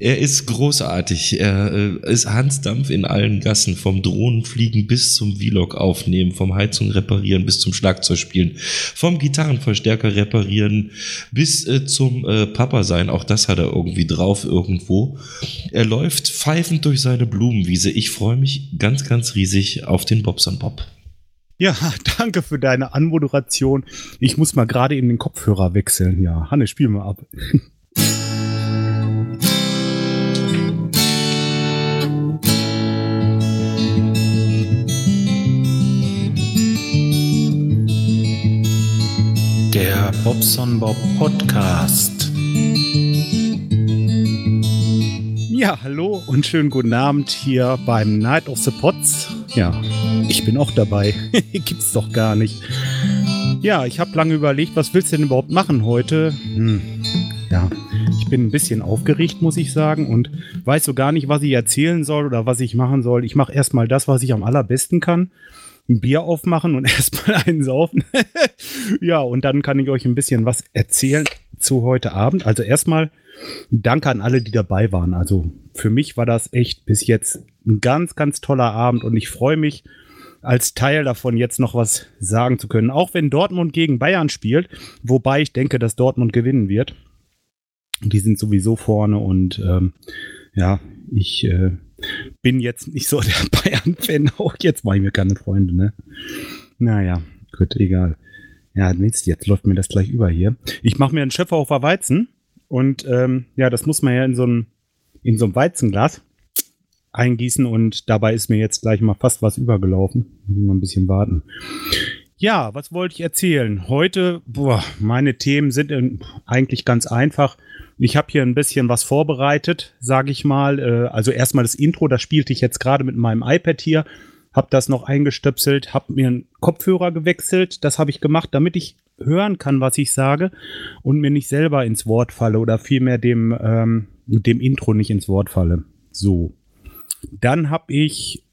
Er ist großartig. Er äh, ist Hansdampf in allen Gassen, vom Drohnenfliegen bis zum Vlog aufnehmen, vom Heizung reparieren bis zum Schlagzeug spielen, vom Gitarrenverstärker reparieren bis äh, zum äh, Papa sein. Auch das hat er irgendwie drauf irgendwo. Er läuft pfeifend durch seine Blumenwiese. Ich freue mich ganz, ganz riesig auf den Bobson Bob. Ja, danke für deine Anmoderation. Ich muss mal gerade in den Kopfhörer wechseln. Ja, Hanne, spiel mal ab. Bobson Bob Podcast. Ja, hallo und schönen guten Abend hier beim Night of the Pots. Ja, ich bin auch dabei. Gibt's doch gar nicht. Ja, ich habe lange überlegt, was willst du denn überhaupt machen heute? Hm, ja, ich bin ein bisschen aufgeregt, muss ich sagen, und weiß so gar nicht, was ich erzählen soll oder was ich machen soll. Ich mache erstmal das, was ich am allerbesten kann ein Bier aufmachen und erstmal einen saufen. ja, und dann kann ich euch ein bisschen was erzählen zu heute Abend. Also erstmal danke an alle, die dabei waren. Also für mich war das echt bis jetzt ein ganz, ganz toller Abend und ich freue mich, als Teil davon jetzt noch was sagen zu können. Auch wenn Dortmund gegen Bayern spielt, wobei ich denke, dass Dortmund gewinnen wird. Die sind sowieso vorne und ähm, ja, ich äh, bin jetzt nicht so der Bayern-Fan. Auch jetzt mache ich mir keine Freunde, ne? Naja, gut, egal. Ja, Mist, jetzt läuft mir das gleich über hier. Ich mache mir einen Schöpferhofer Weizen und ähm, ja, das muss man ja in so einem in so Weizenglas eingießen und dabei ist mir jetzt gleich mal fast was übergelaufen. Muss mal ein bisschen warten. Ja, was wollte ich erzählen? Heute, boah, meine Themen sind eigentlich ganz einfach. Ich habe hier ein bisschen was vorbereitet, sage ich mal. Äh, also erstmal das Intro, das spielte ich jetzt gerade mit meinem iPad hier. Hab das noch eingestöpselt, hab mir einen Kopfhörer gewechselt. Das habe ich gemacht, damit ich hören kann, was ich sage und mir nicht selber ins Wort falle oder vielmehr dem, ähm, dem Intro nicht ins Wort falle. So. Dann habe ich,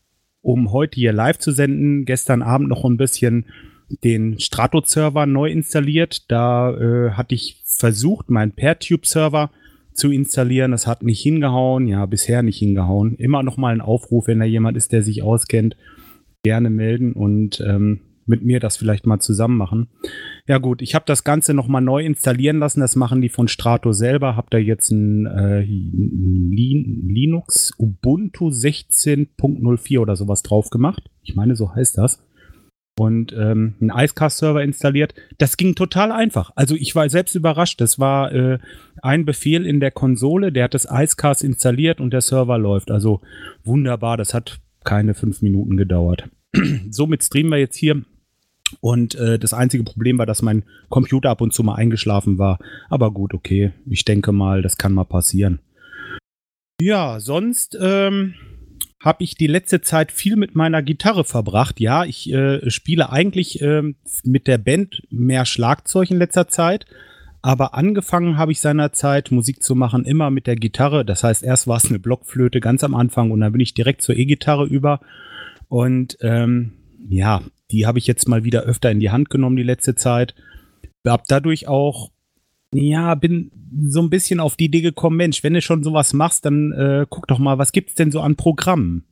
um heute hier live zu senden, gestern Abend noch ein bisschen den Strato-Server neu installiert. Da äh, hatte ich versucht, meinen PairTube-Server zu installieren. Das hat nicht hingehauen. Ja, bisher nicht hingehauen. Immer noch mal ein Aufruf, wenn da jemand ist, der sich auskennt, gerne melden und ähm, mit mir das vielleicht mal zusammen machen. Ja gut, ich habe das Ganze noch mal neu installieren lassen. Das machen die von Strato selber. Hab da jetzt ein äh, Linux Ubuntu 16.04 oder sowas drauf gemacht. Ich meine, so heißt das und ähm, einen Icecast-Server installiert. Das ging total einfach. Also ich war selbst überrascht. Das war äh, ein Befehl in der Konsole, der hat das Icecast installiert und der Server läuft. Also wunderbar, das hat keine fünf Minuten gedauert. Somit streamen wir jetzt hier. Und äh, das einzige Problem war, dass mein Computer ab und zu mal eingeschlafen war. Aber gut, okay. Ich denke mal, das kann mal passieren. Ja, sonst ähm, habe ich die letzte Zeit viel mit meiner Gitarre verbracht. Ja, ich äh, spiele eigentlich äh, mit der Band mehr Schlagzeug in letzter Zeit. Aber angefangen habe ich seinerzeit Musik zu machen immer mit der Gitarre. Das heißt, erst war es eine Blockflöte ganz am Anfang und dann bin ich direkt zur E-Gitarre über. Und ähm, ja, die habe ich jetzt mal wieder öfter in die Hand genommen die letzte Zeit. Hab dadurch auch ja, bin so ein bisschen auf die Idee gekommen, Mensch, wenn du schon sowas machst, dann äh, guck doch mal, was gibt's denn so an Programmen?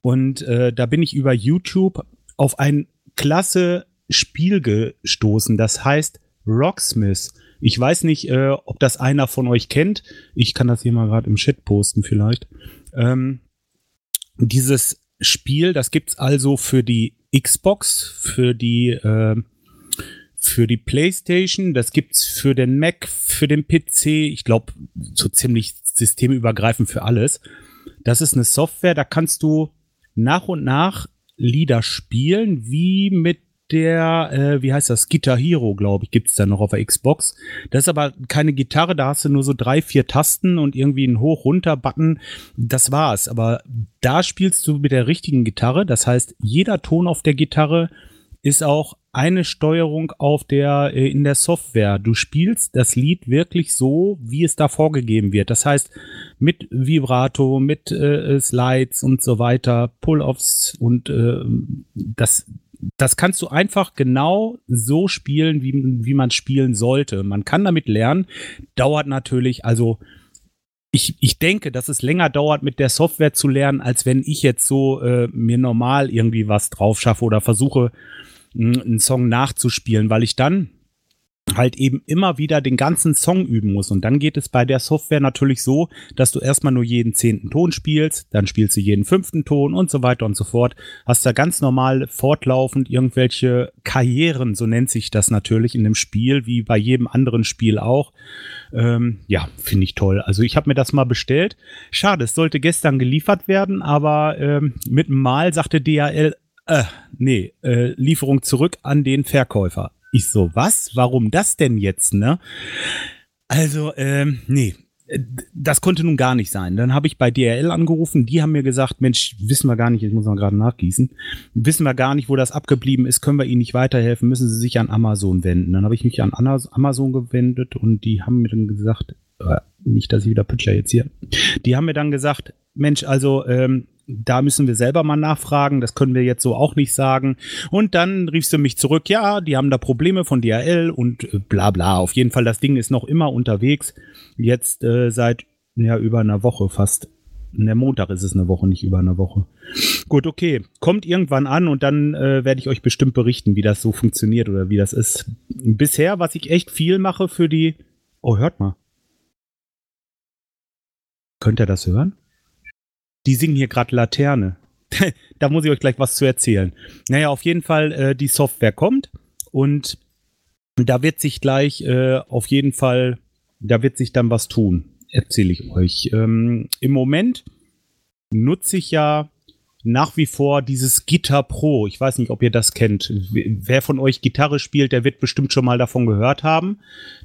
Und äh, da bin ich über YouTube auf ein klasse Spiel gestoßen, das heißt Rocksmith. Ich weiß nicht, äh, ob das einer von euch kennt. Ich kann das hier mal gerade im Chat posten vielleicht. Ähm, dieses Spiel, das gibt's also für die Xbox, für die äh, für die PlayStation, das gibt's für den Mac, für den PC, ich glaube, so ziemlich systemübergreifend für alles. Das ist eine Software, da kannst du nach und nach Lieder spielen, wie mit der, äh, wie heißt das, Guitar Hero, glaube ich, gibt's da noch auf der Xbox. Das ist aber keine Gitarre, da hast du nur so drei, vier Tasten und irgendwie einen Hoch-Runter-Button. Das war's. Aber da spielst du mit der richtigen Gitarre. Das heißt, jeder Ton auf der Gitarre ist auch eine Steuerung auf der äh, in der Software. Du spielst das Lied wirklich so, wie es da vorgegeben wird. Das heißt mit Vibrato, mit äh, Slides und so weiter, Pull-offs und äh, das das kannst du einfach genau so spielen, wie, wie man spielen sollte. Man kann damit lernen. Dauert natürlich, also ich, ich denke, dass es länger dauert, mit der Software zu lernen, als wenn ich jetzt so äh, mir normal irgendwie was drauf schaffe oder versuche, einen Song nachzuspielen, weil ich dann halt eben immer wieder den ganzen Song üben muss. Und dann geht es bei der Software natürlich so, dass du erstmal nur jeden zehnten Ton spielst, dann spielst du jeden fünften Ton und so weiter und so fort. Hast da ganz normal fortlaufend irgendwelche Karrieren, so nennt sich das natürlich in dem Spiel, wie bei jedem anderen Spiel auch. Ähm, ja, finde ich toll. Also ich habe mir das mal bestellt. Schade, es sollte gestern geliefert werden, aber ähm, mit Mal sagte DHL, äh, nee, äh, Lieferung zurück an den Verkäufer. Ich so, was? Warum das denn jetzt, ne? Also, ähm, nee, das konnte nun gar nicht sein. Dann habe ich bei DRL angerufen, die haben mir gesagt, Mensch, wissen wir gar nicht, ich muss mal gerade nachgießen, wissen wir gar nicht, wo das abgeblieben ist, können wir Ihnen nicht weiterhelfen, müssen Sie sich an Amazon wenden. Dann habe ich mich an Amazon gewendet und die haben mir dann gesagt, äh, nicht, dass ich wieder Pütcher jetzt hier, die haben mir dann gesagt, Mensch, also ähm, da müssen wir selber mal nachfragen, das können wir jetzt so auch nicht sagen. Und dann riefst du mich zurück, ja, die haben da Probleme von DHL und äh, bla bla. Auf jeden Fall, das Ding ist noch immer unterwegs. Jetzt äh, seit ja, über einer Woche fast. Der Montag ist es eine Woche, nicht über eine Woche. Gut, okay. Kommt irgendwann an und dann äh, werde ich euch bestimmt berichten, wie das so funktioniert oder wie das ist. Bisher, was ich echt viel mache für die. Oh, hört mal. Könnt ihr das hören? Die singen hier gerade Laterne. da muss ich euch gleich was zu erzählen. Naja, auf jeden Fall, äh, die Software kommt und da wird sich gleich äh, auf jeden Fall, da wird sich dann was tun. Erzähle ich euch. Ähm, Im Moment nutze ich ja nach wie vor dieses Gitter Pro. Ich weiß nicht, ob ihr das kennt. Wer von euch Gitarre spielt, der wird bestimmt schon mal davon gehört haben.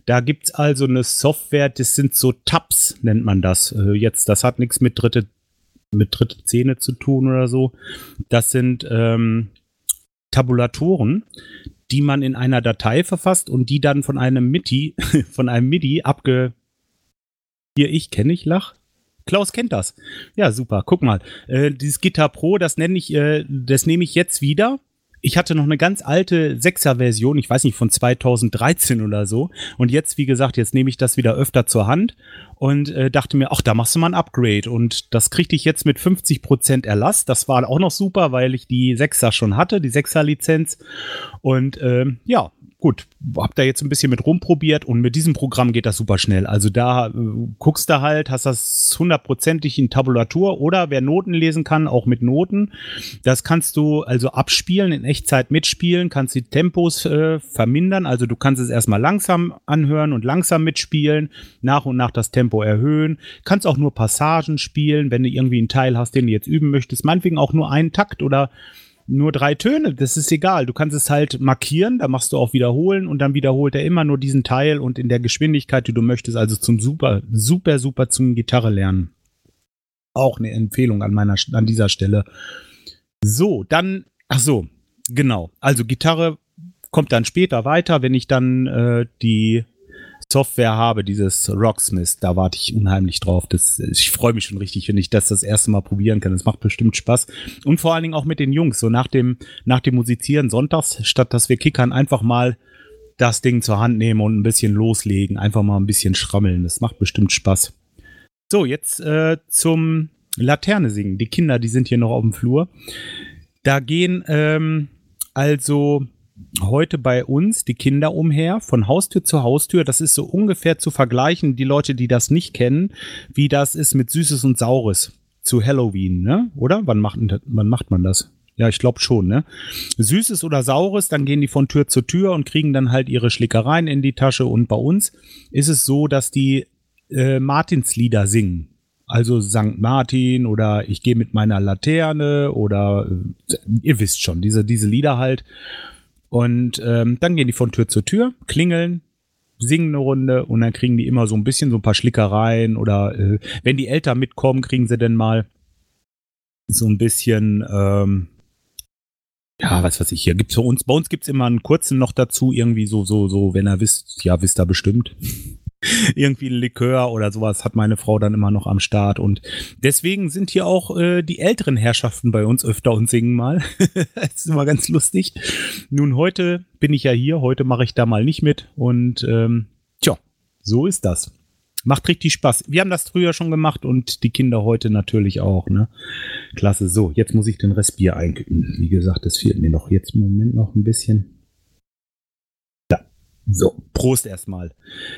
Da gibt's also eine Software, das sind so Tabs, nennt man das. Äh, jetzt, das hat nichts mit dritte mit dritte Zähne zu tun oder so. Das sind ähm, Tabulatoren, die man in einer Datei verfasst und die dann von einem MIDI, von einem MIDI abge. Hier, ich kenne ich Lach. Klaus kennt das. Ja, super. Guck mal. Äh, dieses Gitter Pro, das nenne ich, äh, das nehme ich jetzt wieder ich hatte noch eine ganz alte 6er-Version, ich weiß nicht, von 2013 oder so. Und jetzt, wie gesagt, jetzt nehme ich das wieder öfter zur Hand und äh, dachte mir, ach, da machst du mal ein Upgrade. Und das kriegte ich jetzt mit 50% Erlass. Das war auch noch super, weil ich die 6er schon hatte, die 6er-Lizenz. Und ähm, ja, gut, hab da jetzt ein bisschen mit rumprobiert und mit diesem Programm geht das super schnell. Also da äh, guckst du halt, hast das hundertprozentig in Tabulatur oder wer Noten lesen kann, auch mit Noten. Das kannst du also abspielen, in Echtzeit mitspielen, kannst die Tempos äh, vermindern. Also du kannst es erstmal langsam anhören und langsam mitspielen, nach und nach das Tempo erhöhen. Kannst auch nur Passagen spielen, wenn du irgendwie einen Teil hast, den du jetzt üben möchtest. Meinetwegen auch nur einen Takt oder nur drei Töne, das ist egal. Du kannst es halt markieren, da machst du auch wiederholen und dann wiederholt er immer nur diesen Teil und in der Geschwindigkeit, die du möchtest, also zum super, super, super zum Gitarre lernen. Auch eine Empfehlung an meiner, an dieser Stelle. So, dann, ach so, genau. Also Gitarre kommt dann später weiter, wenn ich dann äh, die Software habe, dieses Rocksmith, da warte ich unheimlich drauf. Das, ich freue mich schon richtig, wenn ich das das erste Mal probieren kann. Das macht bestimmt Spaß. Und vor allen Dingen auch mit den Jungs. So nach dem, nach dem Musizieren sonntags, statt dass wir kickern, einfach mal das Ding zur Hand nehmen und ein bisschen loslegen. Einfach mal ein bisschen schrammeln. Das macht bestimmt Spaß. So, jetzt äh, zum Laterne singen. Die Kinder, die sind hier noch auf dem Flur. Da gehen ähm, also heute bei uns die Kinder umher, von Haustür zu Haustür. Das ist so ungefähr zu vergleichen, die Leute, die das nicht kennen, wie das ist mit Süßes und Saures zu Halloween, ne? Oder? Wann macht, wann macht man das? Ja, ich glaube schon, ne? Süßes oder Saures, dann gehen die von Tür zu Tür und kriegen dann halt ihre Schlickereien in die Tasche. Und bei uns ist es so, dass die äh, Martinslieder singen. Also St. Martin oder ich gehe mit meiner Laterne oder äh, ihr wisst schon, diese, diese Lieder halt. Und ähm, dann gehen die von Tür zu Tür, klingeln, singen eine Runde und dann kriegen die immer so ein bisschen so ein paar Schlickereien oder äh, wenn die Eltern mitkommen, kriegen sie dann mal so ein bisschen, ähm, ja, was weiß ich, hier gibt's für uns, bei uns gibt's immer einen kurzen noch dazu, irgendwie so, so, so, wenn er wisst, ja, wisst ihr bestimmt irgendwie ein Likör oder sowas hat meine Frau dann immer noch am Start. Und deswegen sind hier auch äh, die älteren Herrschaften bei uns öfter und singen mal. das ist immer ganz lustig. Nun, heute bin ich ja hier, heute mache ich da mal nicht mit. Und ähm, tja, so ist das. Macht richtig Spaß. Wir haben das früher schon gemacht und die Kinder heute natürlich auch. Ne? Klasse. So, jetzt muss ich den Rest Bier einkippen. Wie gesagt, das fehlt mir noch jetzt im Moment noch ein bisschen. So, Prost erstmal.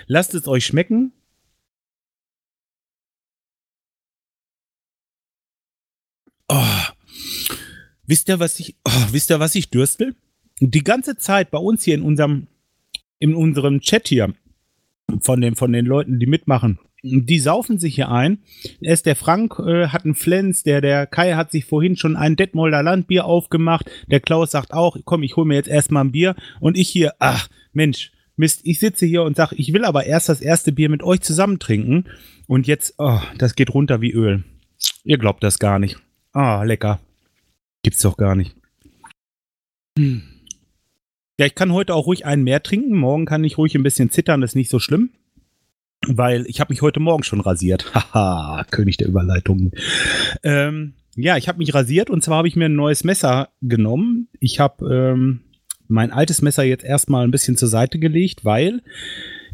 Lasst es euch schmecken. Oh. Wisst ihr, was ich, oh, wisst ihr, was ich dürstel? Die ganze Zeit bei uns hier in unserem, in unserem Chat hier von den, von den Leuten, die mitmachen, die saufen sich hier ein. Erst der Frank äh, hat einen Flens, der, der Kai hat sich vorhin schon ein Detmolder Landbier aufgemacht. Der Klaus sagt auch, komm, ich hole mir jetzt erstmal ein Bier. Und ich hier, ach, Mensch, Mist, ich sitze hier und sage, ich will aber erst das erste Bier mit euch zusammen trinken. Und jetzt, oh, das geht runter wie Öl. Ihr glaubt das gar nicht. Ah, lecker. Gibt's doch gar nicht. Hm. Ja, ich kann heute auch ruhig einen mehr trinken. Morgen kann ich ruhig ein bisschen zittern, das ist nicht so schlimm. Weil ich habe mich heute Morgen schon rasiert. Haha, König der Überleitungen. Ähm, ja, ich habe mich rasiert und zwar habe ich mir ein neues Messer genommen. Ich habe ähm, mein altes Messer jetzt erstmal ein bisschen zur Seite gelegt, weil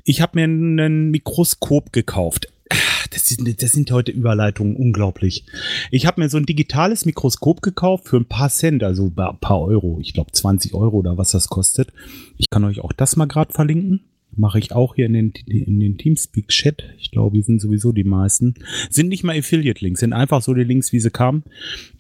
ich habe mir ein Mikroskop gekauft das sind, das sind heute Überleitungen unglaublich. Ich habe mir so ein digitales Mikroskop gekauft für ein paar Cent, also ein paar Euro. Ich glaube 20 Euro oder was das kostet. Ich kann euch auch das mal gerade verlinken. Mache ich auch hier in den, in den Teamspeak-Chat. Ich glaube, die sind sowieso die meisten. Sind nicht mal Affiliate-Links, sind einfach so die Links, wie sie kamen.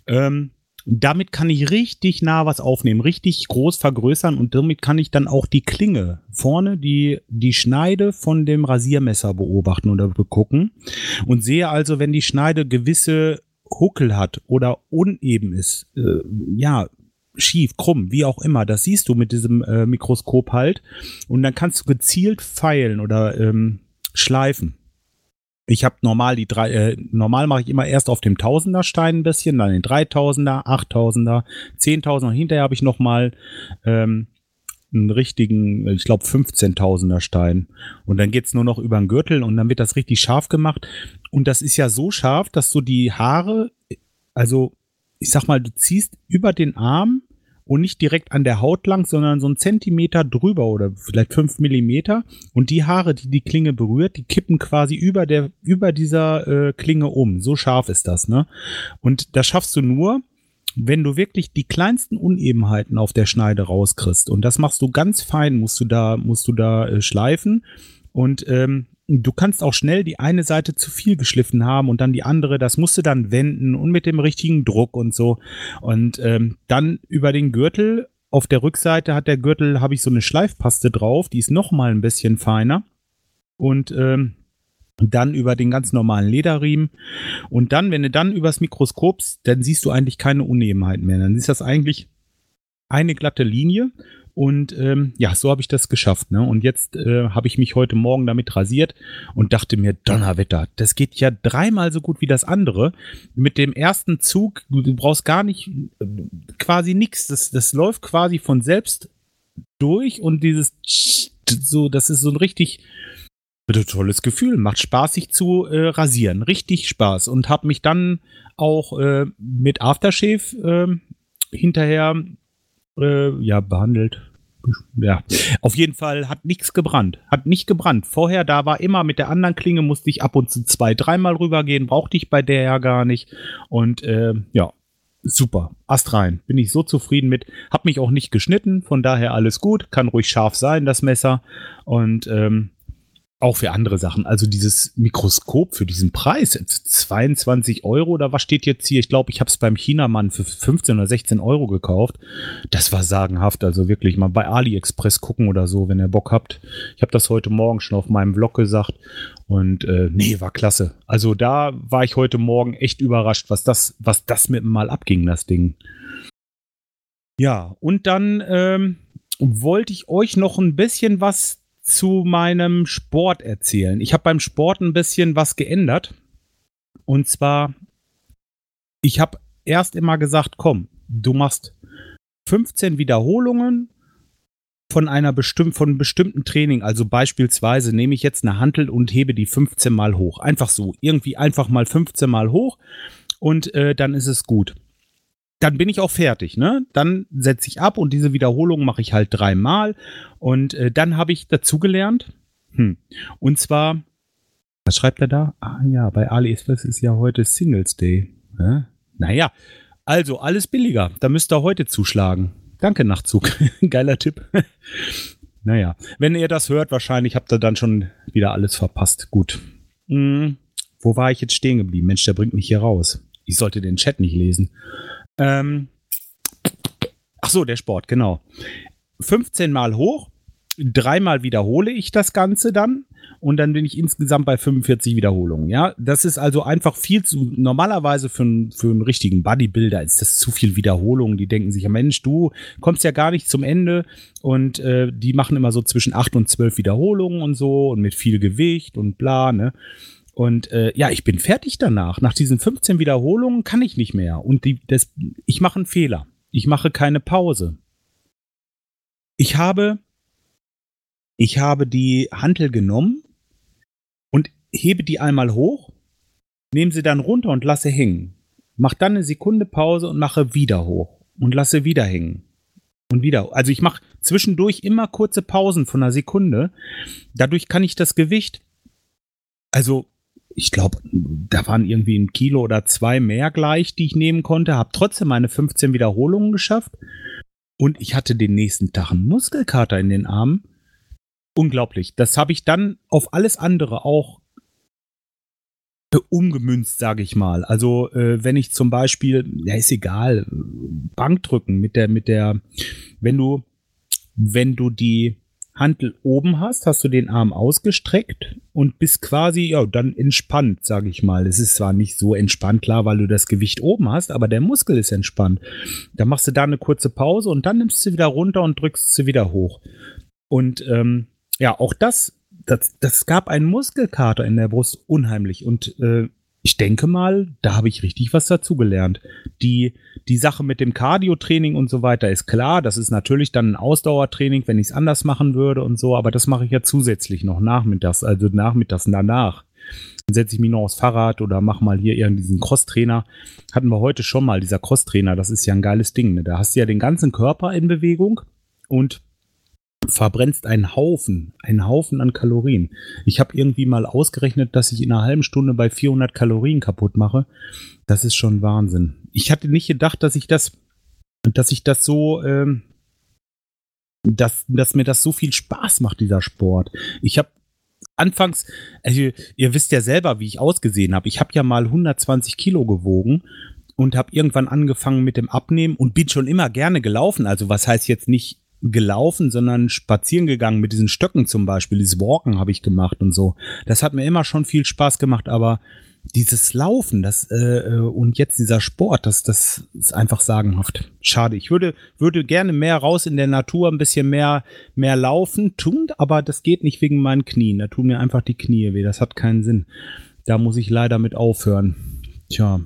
Ähm, damit kann ich richtig nah was aufnehmen, richtig groß vergrößern und damit kann ich dann auch die Klinge vorne, die, die Schneide von dem Rasiermesser beobachten oder begucken und sehe also, wenn die Schneide gewisse Huckel hat oder uneben ist, äh, ja, schief, krumm, wie auch immer, das siehst du mit diesem äh, Mikroskop halt und dann kannst du gezielt feilen oder ähm, schleifen. Ich habe normal die drei, äh, normal mache ich immer erst auf dem Tausender Stein ein bisschen, dann den 3000er, 8000er, 10.000er. Hinterher habe ich noch mal ähm, einen richtigen, ich glaube 15.000er Stein. Und dann geht's nur noch über den Gürtel und dann wird das richtig scharf gemacht. Und das ist ja so scharf, dass du die Haare, also ich sag mal, du ziehst über den Arm und nicht direkt an der Haut lang, sondern so einen Zentimeter drüber oder vielleicht fünf Millimeter. Und die Haare, die die Klinge berührt, die kippen quasi über der, über dieser äh, Klinge um. So scharf ist das, ne? Und das schaffst du nur, wenn du wirklich die kleinsten Unebenheiten auf der Schneide rauskriegst. Und das machst du ganz fein, musst du da, musst du da äh, schleifen. Und ähm, du kannst auch schnell die eine Seite zu viel geschliffen haben und dann die andere, das musst du dann wenden und mit dem richtigen Druck und so. Und ähm, dann über den Gürtel, auf der Rückseite hat der Gürtel, habe ich so eine Schleifpaste drauf, die ist noch mal ein bisschen feiner. Und ähm, dann über den ganz normalen Lederriemen. Und dann, wenn du dann übers Mikroskop, dann siehst du eigentlich keine Unebenheiten mehr. Dann ist das eigentlich eine glatte Linie und ähm, ja, so habe ich das geschafft. Ne? Und jetzt äh, habe ich mich heute Morgen damit rasiert und dachte mir, Donnerwetter, das geht ja dreimal so gut wie das andere. Mit dem ersten Zug, du, brauchst gar nicht, äh, quasi nichts. Das, das läuft quasi von selbst durch und dieses so, das ist so ein richtig tolles Gefühl. Macht Spaß, sich zu äh, rasieren. Richtig Spaß. Und habe mich dann auch äh, mit Aftershave äh, hinterher äh, ja, behandelt. Ja, auf jeden Fall hat nichts gebrannt. Hat nicht gebrannt. Vorher, da war immer mit der anderen Klinge, musste ich ab und zu zwei, dreimal rübergehen, brauchte ich bei der ja gar nicht. Und äh, ja, super. Ast rein. Bin ich so zufrieden mit. Hab mich auch nicht geschnitten, von daher alles gut. Kann ruhig scharf sein, das Messer. Und ähm, auch für andere Sachen. Also dieses Mikroskop für diesen Preis, 22 Euro oder was steht jetzt hier? Ich glaube, ich habe es beim Chinamann für 15 oder 16 Euro gekauft. Das war sagenhaft. Also wirklich mal bei AliExpress gucken oder so, wenn ihr Bock habt. Ich habe das heute Morgen schon auf meinem Vlog gesagt. Und äh, nee, war klasse. Also da war ich heute Morgen echt überrascht, was das, was das mit mal abging, das Ding. Ja, und dann ähm, wollte ich euch noch ein bisschen was zu meinem Sport erzählen. Ich habe beim Sport ein bisschen was geändert. Und zwar, ich habe erst immer gesagt, komm, du machst 15 Wiederholungen von einer bestimm von einem bestimmten Training. Also beispielsweise nehme ich jetzt eine Hantel und hebe die 15 mal hoch. Einfach so. Irgendwie einfach mal 15 mal hoch und äh, dann ist es gut dann bin ich auch fertig, ne? Dann setze ich ab und diese Wiederholung mache ich halt dreimal. Und äh, dann habe ich dazugelernt. Hm. Und zwar Was schreibt er da? Ah ja, bei AliExpress ist ja heute Singles Day. Hä? Naja, also alles billiger. Da müsst ihr heute zuschlagen. Danke, Nachtzug. Geiler Tipp. naja, wenn ihr das hört, wahrscheinlich habt ihr dann schon wieder alles verpasst. Gut. Hm, wo war ich jetzt stehen geblieben? Mensch, der bringt mich hier raus. Ich sollte den Chat nicht lesen. Ähm, ach so, der Sport, genau. 15 Mal hoch, dreimal wiederhole ich das Ganze dann und dann bin ich insgesamt bei 45 Wiederholungen. Ja, das ist also einfach viel zu, normalerweise für, einen für einen richtigen Bodybuilder ist das zu viel Wiederholungen. Die denken sich, Mensch, du kommst ja gar nicht zum Ende und äh, die machen immer so zwischen 8 und 12 Wiederholungen und so und mit viel Gewicht und bla, ne. Und äh, ja, ich bin fertig danach. Nach diesen 15 Wiederholungen kann ich nicht mehr. Und die, das, ich mache einen Fehler. Ich mache keine Pause. Ich habe, ich habe die Hantel genommen und hebe die einmal hoch, nehme sie dann runter und lasse hängen. Mach dann eine Sekunde Pause und mache wieder hoch und lasse wieder hängen. Und wieder. Also ich mache zwischendurch immer kurze Pausen von einer Sekunde. Dadurch kann ich das Gewicht, also ich glaube, da waren irgendwie ein Kilo oder zwei mehr gleich, die ich nehmen konnte, habe trotzdem meine 15 Wiederholungen geschafft. Und ich hatte den nächsten Tag einen Muskelkater in den Armen unglaublich. Das habe ich dann auf alles andere auch umgemünzt, sage ich mal. Also äh, wenn ich zum Beispiel, ja ist egal, Bankdrücken mit der, mit der, wenn du, wenn du die Hantel oben hast, hast du den Arm ausgestreckt und bist quasi, ja, dann entspannt, sage ich mal. Es ist zwar nicht so entspannt, klar, weil du das Gewicht oben hast, aber der Muskel ist entspannt. Da machst du da eine kurze Pause und dann nimmst du wieder runter und drückst sie wieder hoch. Und ähm, ja, auch das, das, das gab einen Muskelkater in der Brust unheimlich. Und äh, ich denke mal, da habe ich richtig was dazugelernt. Die, die Sache mit dem Cardio-Training und so weiter ist klar. Das ist natürlich dann ein Ausdauertraining, wenn ich es anders machen würde und so. Aber das mache ich ja zusätzlich noch nachmittags, also nachmittags danach. Dann setze ich mich noch aufs Fahrrad oder mache mal hier irgendwie diesen Cross-Trainer. Hatten wir heute schon mal, dieser Cross-Trainer. Das ist ja ein geiles Ding. Ne? Da hast du ja den ganzen Körper in Bewegung und verbrennst einen Haufen, einen Haufen an Kalorien. Ich habe irgendwie mal ausgerechnet, dass ich in einer halben Stunde bei 400 Kalorien kaputt mache. Das ist schon Wahnsinn. Ich hatte nicht gedacht, dass ich das, dass ich das so, ähm, dass, dass mir das so viel Spaß macht, dieser Sport. Ich habe anfangs, also ihr wisst ja selber, wie ich ausgesehen habe. Ich habe ja mal 120 Kilo gewogen und habe irgendwann angefangen mit dem Abnehmen und bin schon immer gerne gelaufen. Also was heißt jetzt nicht gelaufen, sondern spazieren gegangen mit diesen Stöcken zum Beispiel. Dieses Walken habe ich gemacht und so. Das hat mir immer schon viel Spaß gemacht, aber dieses Laufen, das äh, äh, und jetzt dieser Sport, das, das ist einfach sagenhaft. Schade. Ich würde, würde gerne mehr raus in der Natur, ein bisschen mehr, mehr laufen tun, aber das geht nicht wegen meinen Knien. Da tun mir einfach die Knie weh. Das hat keinen Sinn. Da muss ich leider mit aufhören. Tja.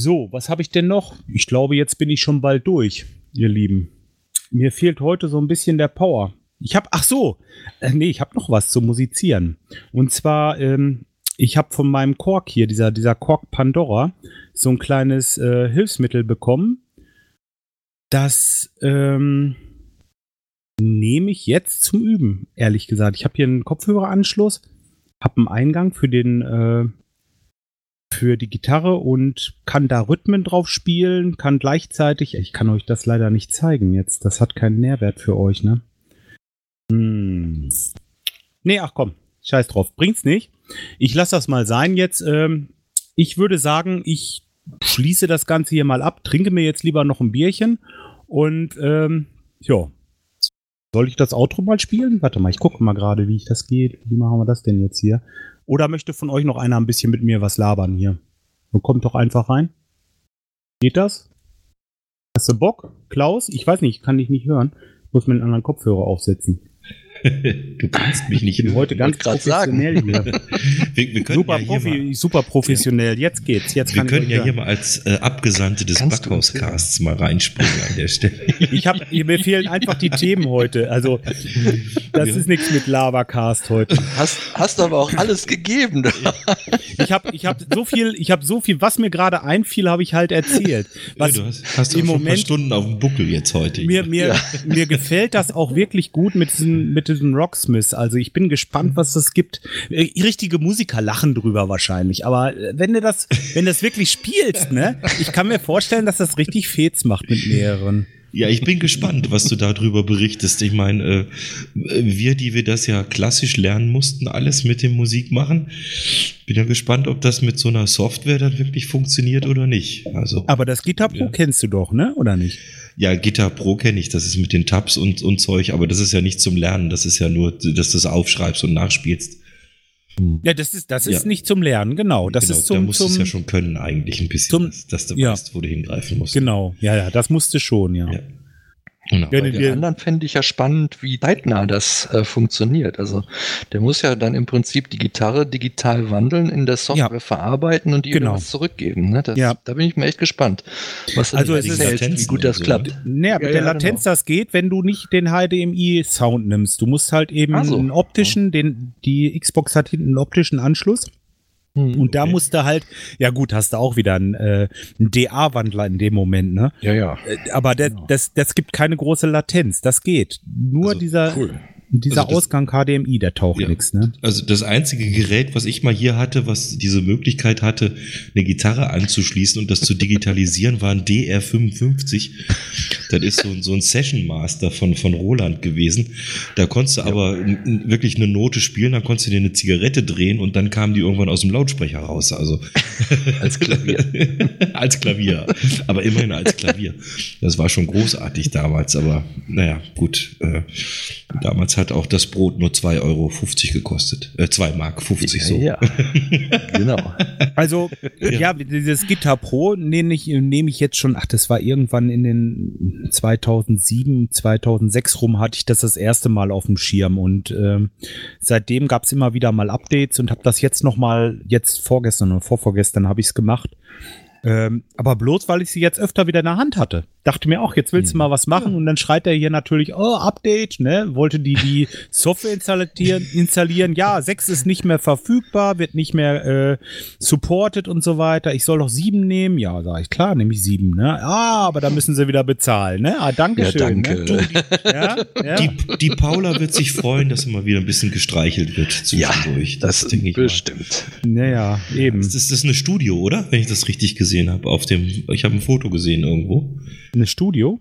So, was habe ich denn noch? Ich glaube, jetzt bin ich schon bald durch, ihr Lieben. Mir fehlt heute so ein bisschen der Power. Ich habe, ach so, äh, nee, ich habe noch was zu musizieren. Und zwar, ähm, ich habe von meinem Kork hier, dieser, dieser Kork Pandora, so ein kleines äh, Hilfsmittel bekommen. Das ähm, nehme ich jetzt zum Üben, ehrlich gesagt. Ich habe hier einen Kopfhöreranschluss, habe einen Eingang für den äh, für die Gitarre und kann da Rhythmen drauf spielen, kann gleichzeitig, ich kann euch das leider nicht zeigen jetzt, das hat keinen Nährwert für euch, ne? Hm. Nee, ach komm, scheiß drauf, bringt's nicht. Ich lasse das mal sein jetzt. Ähm, ich würde sagen, ich schließe das Ganze hier mal ab, trinke mir jetzt lieber noch ein Bierchen und ähm, ja. Soll ich das Outro mal spielen? Warte mal, ich gucke mal gerade, wie ich das geht. Wie machen wir das denn jetzt hier? Oder möchte von euch noch einer ein bisschen mit mir was labern hier? Und kommt doch einfach rein. Geht das? Hast du Bock? Klaus? Ich weiß nicht, ich kann dich nicht hören. Ich muss mir einen anderen Kopfhörer aufsetzen. Du kannst mich nicht. Ich bin heute ganz professionell sagen. wir, wir super, ja Profi, super professionell. Jetzt geht's. Jetzt wir können ja hier mal als äh, Abgesandte des Backhauscasts mal reinspringen an der Stelle. ich habe mir fehlen einfach die Themen heute. Also das ja. ist nichts mit Lavacast heute. Hast, hast aber auch alles gegeben. ich habe ich hab so viel, ich habe so viel, was mir gerade einfiel, habe ich halt erzählt. Was ja, du hast, hast im Moment, ein paar Stunden auf dem Buckel jetzt heute. Mir, mir, mir gefällt das auch wirklich gut mit diesem, mit diesem Rocksmith. Also ich bin gespannt, was das gibt. Äh, Richtige Musiker lachen drüber wahrscheinlich. Aber äh, wenn du das, wenn du das wirklich spielst, ne, ich kann mir vorstellen, dass das richtig Fets macht mit mehreren. Ja, ich bin gespannt, was du darüber berichtest. Ich meine, äh, wir, die wir das ja klassisch lernen mussten, alles mit dem Musik machen, bin ja gespannt, ob das mit so einer Software dann wirklich funktioniert oder nicht. Also, Aber das Guitar Pro Ja. kennst du doch, ne? Oder nicht? Ja, Guitar Pro kenne ich, das ist mit den Tabs und, und Zeug, aber das ist ja nicht zum Lernen, das ist ja nur, dass du es aufschreibst und nachspielst. Ja, das ist, das ist Ja. nicht zum Lernen, genau. Das genau, ist da zum, musst du es ja schon können eigentlich ein bisschen, zum- dass, dass du ja. weißt, wo du hingreifen musst. Genau, ja, ja, das musste schon, ja. Ja. Genau. Ja, den anderen fände ich ja spannend, wie zeitnah das äh, funktioniert. Also der muss ja dann im Prinzip die Gitarre digital wandeln, in der Software Ja. verarbeiten und die Genau. zurückgeben. Ne? Das, Ja. Da bin ich mir echt gespannt, was du Also es ist- erzählst, wie gut das klappt. ne? Naja, mit Ja, der ja, Latenz, genau. das geht, wenn du nicht den HDMI-Sound nimmst. Du musst halt eben so. einen optischen, den, die Xbox hat hinten einen optischen Anschluss. Hm. Und da Okay. musst du halt, ja gut, hast du auch wieder einen, äh, einen DA-Wandler in dem Moment, ne? Ja, ja. Äh, Aber der, Genau. das, das gibt keine große Latenz. Das geht. Nur Also, dieser, cool. Dieser Also das- Ausgang HDMI, der taucht Ja. nix, ne? Also das einzige Gerät, was ich mal hier hatte, was diese Möglichkeit hatte, eine Gitarre anzuschließen und das zu digitalisieren, war ein DR55. Das ist so, ein- so ein Session Master von, von Roland gewesen. Da konntest du aber n- n- wirklich eine Note spielen, dann konntest du dir eine Zigarette drehen und dann kam die irgendwann aus dem Lautsprecher raus. Also Als Klavier. als Klavier. Aber immerhin als Klavier. Das war schon großartig damals, aber naja, gut. Äh, damals hat auch das Brot nur 2,50 Euro gekostet. Äh, 2 Mark 50 so. Ja, genau. Also, ja, dieses Guitar Pro nehme ich, nehme ich jetzt schon, ach, das war irgendwann in den 2007, 2006 rum, hatte ich das das erste Mal auf dem Schirm und ähm, seitdem gab es immer wieder mal Updates und habe das jetzt noch mal, jetzt vorgestern oder vorvorgestern habe ich es gemacht. Ähm, aber bloß, weil ich sie jetzt öfter wieder in der Hand hatte. Dachte mir auch, jetzt willst du mal was machen und dann schreit er hier natürlich, oh, Update, ne? Wollte die die Software installieren, installieren. Ja, 6 ist nicht mehr verfügbar, wird nicht mehr äh, supported und so weiter. Ich soll doch 7 nehmen. Ja, sag ich, klar, nehme ich 7, ne? Ah, aber da müssen sie wieder bezahlen, ne? Ah, danke Ja, schön. danke. Ne? Ja, ja. Die, die Paula wird sich freuen, dass immer wieder ein bisschen gestreichelt wird Ja, zwischendurch. das denke ich mal. bestimmt. Naja, eben. Das ist, das ist eine Studio, oder? Wenn ich das richtig gesehen habe. Auf dem, ich habe ein Foto gesehen irgendwo. Ein Studio?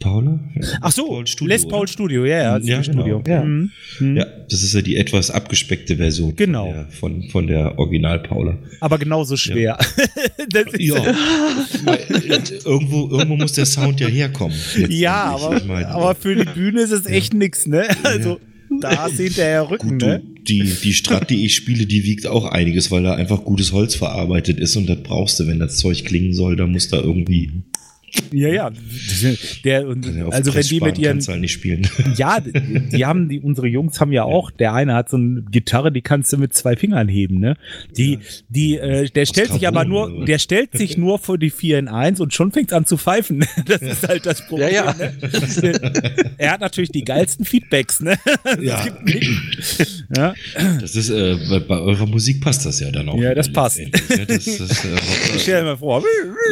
Paula? Ach so, Paul Studio, Les Paul oder? Studio, ja, ja, das ist Ja, Studio. genau. Ja. Mhm. Mhm. Ja, das ist ja die etwas abgespeckte Version Genau. von, der, von, von der Original-Paula. Aber genauso schwer. Ja, äh, irgendwo, irgendwo muss der Sound ja herkommen. Ja, aber, aber für die Bühne ist es echt nix, ne? Also, da ist hinterher Rücken, Gut, ne? die, die Strat, die ich spiele, die wiegt auch einiges, weil da einfach gutes Holz verarbeitet ist und das brauchst du, wenn das Zeug klingen soll, da muss da irgendwie. Ja, ja. Der, und, Ja, also wenn die mit ihren, halt nicht spielen. ja, die haben, die, unsere Jungs haben ja auch, der eine hat so eine Gitarre, die kannst du mit zwei Fingern heben, ne? Die, die, äh, der stellt sich aber Carbon nur, der stellt sich nur für die 4 in 1 und schon fängt's an zu pfeifen. Das ist halt das Problem. Ja, ja. Ne? Er hat natürlich die geilsten Feedbacks, ne? Ja. Ja. Das ist, äh, bei, bei eurer Musik passt das ja dann auch. Ja, das passt. ne? Das ist, äh, Stell dir mal vor.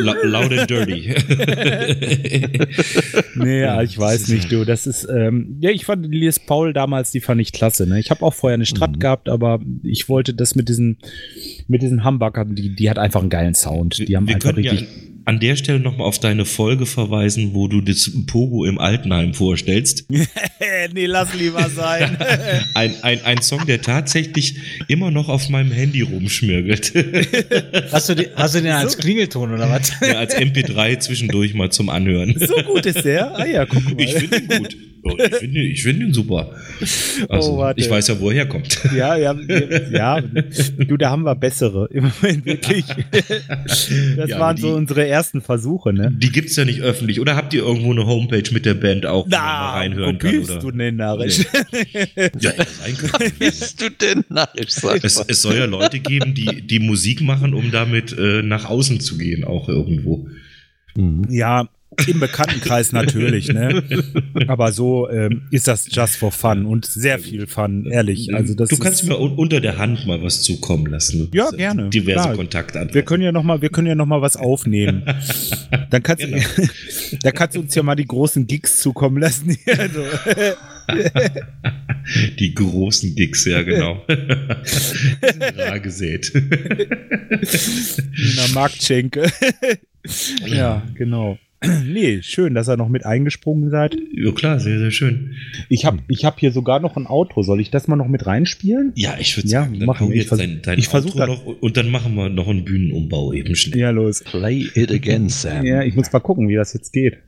la- loud and dirty. Nee, ja, ich weiß nicht, du. Das ist, ähm, ja, ich fand die Les Paul damals, die fand ich klasse. Ne? Ich habe auch vorher eine Strat Mhm. gehabt, aber ich wollte das mit diesen, mit diesen Hamburgern, die, die hat einfach einen geilen Sound. Die haben Wir einfach können ja richtig. An der Stelle nochmal auf deine Folge verweisen, wo du das Pogo im Altenheim vorstellst. nee, lass lieber sein. Ein, ein, ein Song, der tatsächlich immer noch auf meinem Handy rumschmirgelt. Hast du, den, hast du den als Klingelton oder was? ja, als MP3 zwischendurch mal zum Anhören. so gut ist der. Ah ja, guck mal. Ich finde ihn gut. Oh, Ich finde ich find ihn super. Also, Oh, warte. ich weiß ja, wo er herkommt. ja, ja, ja, du, da haben wir bessere. Im Moment wirklich. Das Ja, waren aber so die- unsere ersten Versuche, ne? Die gibt's ja nicht öffentlich. Oder habt ihr irgendwo eine Homepage mit der Band auch, wo man mal wo reinhören kann? bist Oder? du denn narrisch? Ja, hätte sein können. Bist du denn narrisch? Es, es soll ja Leute geben, die, die Musik machen, um damit äh, nach außen zu gehen, auch irgendwo. Ja, Im Bekanntenkreis natürlich, ne? Aber so ähm, ist das just for fun und sehr viel Fun, ehrlich. Also das du kannst mir un- unter der Hand mal was zukommen lassen. Ja, sind gerne, Diverse klar. Kontakte. wir können ja noch mal, wir können ja noch mal was aufnehmen. Dann kannst Genau. du, da kannst du uns ja mal die großen Gigs zukommen lassen. Also, Die großen Gigs, ja, genau. Rar gesät. in der Marktschenke. ja, genau. Nee, schön, dass ihr noch mit eingesprungen seid. ja, klar, sehr, sehr schön. Ich habe ich hab hier sogar noch ein Auto. Soll ich das mal noch mit reinspielen? Ja, ich würde Ja, sagen, dann machen wir. Ich jetzt vers- dein, dein ich Outro noch und dann machen wir noch einen Bühnenumbau eben schnell. Ja, los. Play it again, Sam. Ja, ich muss mal gucken, wie das jetzt geht.